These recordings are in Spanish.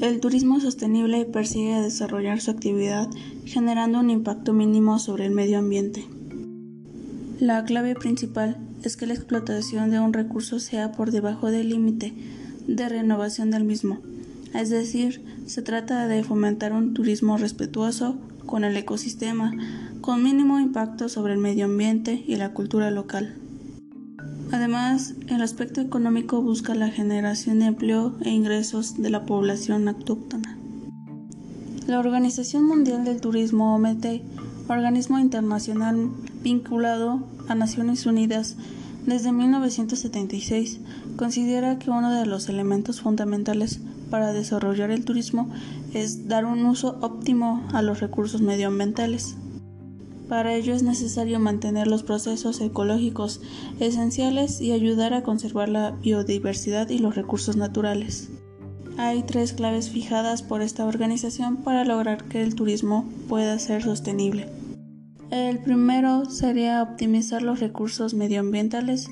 El turismo sostenible persigue desarrollar su actividad generando un impacto mínimo sobre el medio ambiente. La clave principal es que la explotación de un recurso sea por debajo del límite de renovación del mismo, es decir, se trata de fomentar un turismo respetuoso con el ecosistema, con mínimo impacto sobre el medio ambiente y la cultura local. Además, el aspecto económico busca la generación de empleo e ingresos de la población autóctona. La Organización Mundial del Turismo OMT, organismo internacional vinculado a Naciones Unidas desde 1976, considera que uno de los elementos fundamentales para desarrollar el turismo es dar un uso óptimo a los recursos medioambientales. Para ello es necesario mantener los procesos ecológicos esenciales y ayudar a conservar la biodiversidad y los recursos naturales. Hay tres claves fijadas por esta organización para lograr que el turismo pueda ser sostenible. El primero sería optimizar los recursos medioambientales.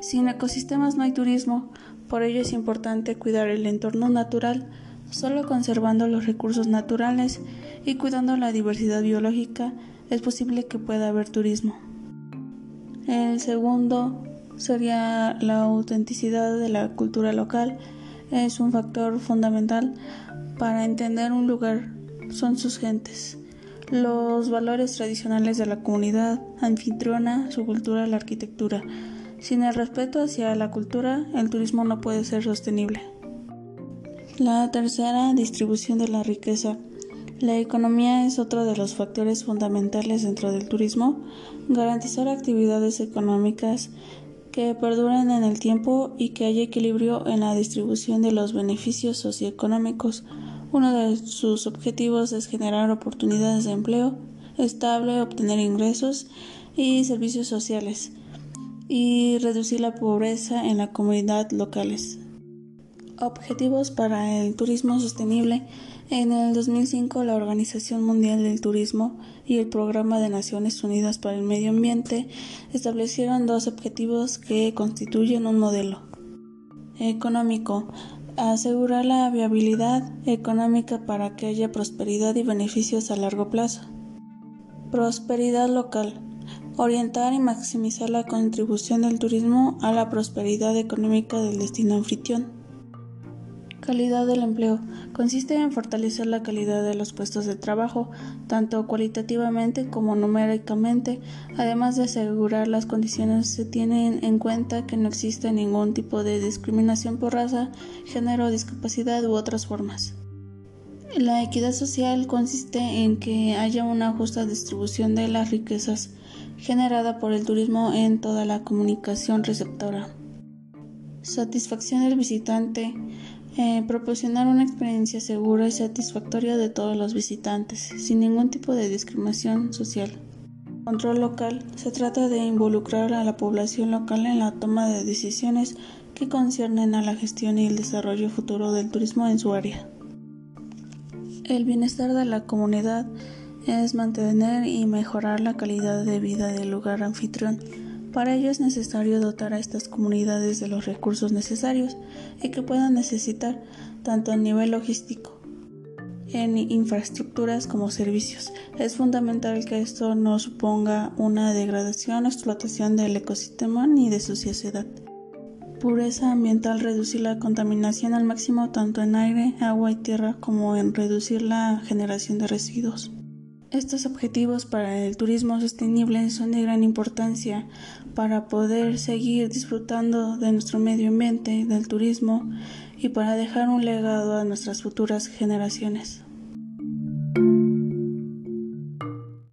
Sin ecosistemas no hay turismo, por ello es importante cuidar el entorno natural, solo conservando los recursos naturales y cuidando la diversidad biológica es posible que pueda haber turismo. El segundo sería la autenticidad de la cultura local. Es un factor fundamental para entender un lugar, son sus gentes los valores tradicionales de la comunidad anfitriona, su cultura, la arquitectura. Sin el respeto hacia la cultura, el turismo no puede ser sostenible. La tercera, distribución de la riqueza. La economía es otro de los factores fundamentales dentro del turismo. Garantizar actividades económicas que perduren en el tiempo y que haya equilibrio en la distribución de los beneficios socioeconómicos uno de sus objetivos es generar oportunidades de empleo estable, obtener ingresos y servicios sociales y reducir la pobreza en la comunidad locales. Objetivos para el turismo sostenible. En el 2005 la Organización Mundial del Turismo y el Programa de Naciones Unidas para el Medio Ambiente establecieron dos objetivos que constituyen un modelo económico asegurar la viabilidad económica para que haya prosperidad y beneficios a largo plazo. Prosperidad local. Orientar y maximizar la contribución del turismo a la prosperidad económica del destino anfitrión. Calidad del empleo. Consiste en fortalecer la calidad de los puestos de trabajo, tanto cualitativamente como numéricamente, además de asegurar las condiciones se tienen en cuenta que no existe ningún tipo de discriminación por raza, género, discapacidad u otras formas. La equidad social consiste en que haya una justa distribución de las riquezas generada por el turismo en toda la comunicación receptora. Satisfacción del visitante eh, proporcionar una experiencia segura y satisfactoria de todos los visitantes, sin ningún tipo de discriminación social. Control local. Se trata de involucrar a la población local en la toma de decisiones que conciernen a la gestión y el desarrollo futuro del turismo en su área. El bienestar de la comunidad es mantener y mejorar la calidad de vida del lugar anfitrión para ello es necesario dotar a estas comunidades de los recursos necesarios y que puedan necesitar tanto a nivel logístico, en infraestructuras como servicios. Es fundamental que esto no suponga una degradación o explotación del ecosistema ni de su sociedad. Pureza ambiental, reducir la contaminación al máximo tanto en aire, agua y tierra como en reducir la generación de residuos. Estos objetivos para el turismo sostenible son de gran importancia para poder seguir disfrutando de nuestro medio ambiente, del turismo y para dejar un legado a nuestras futuras generaciones.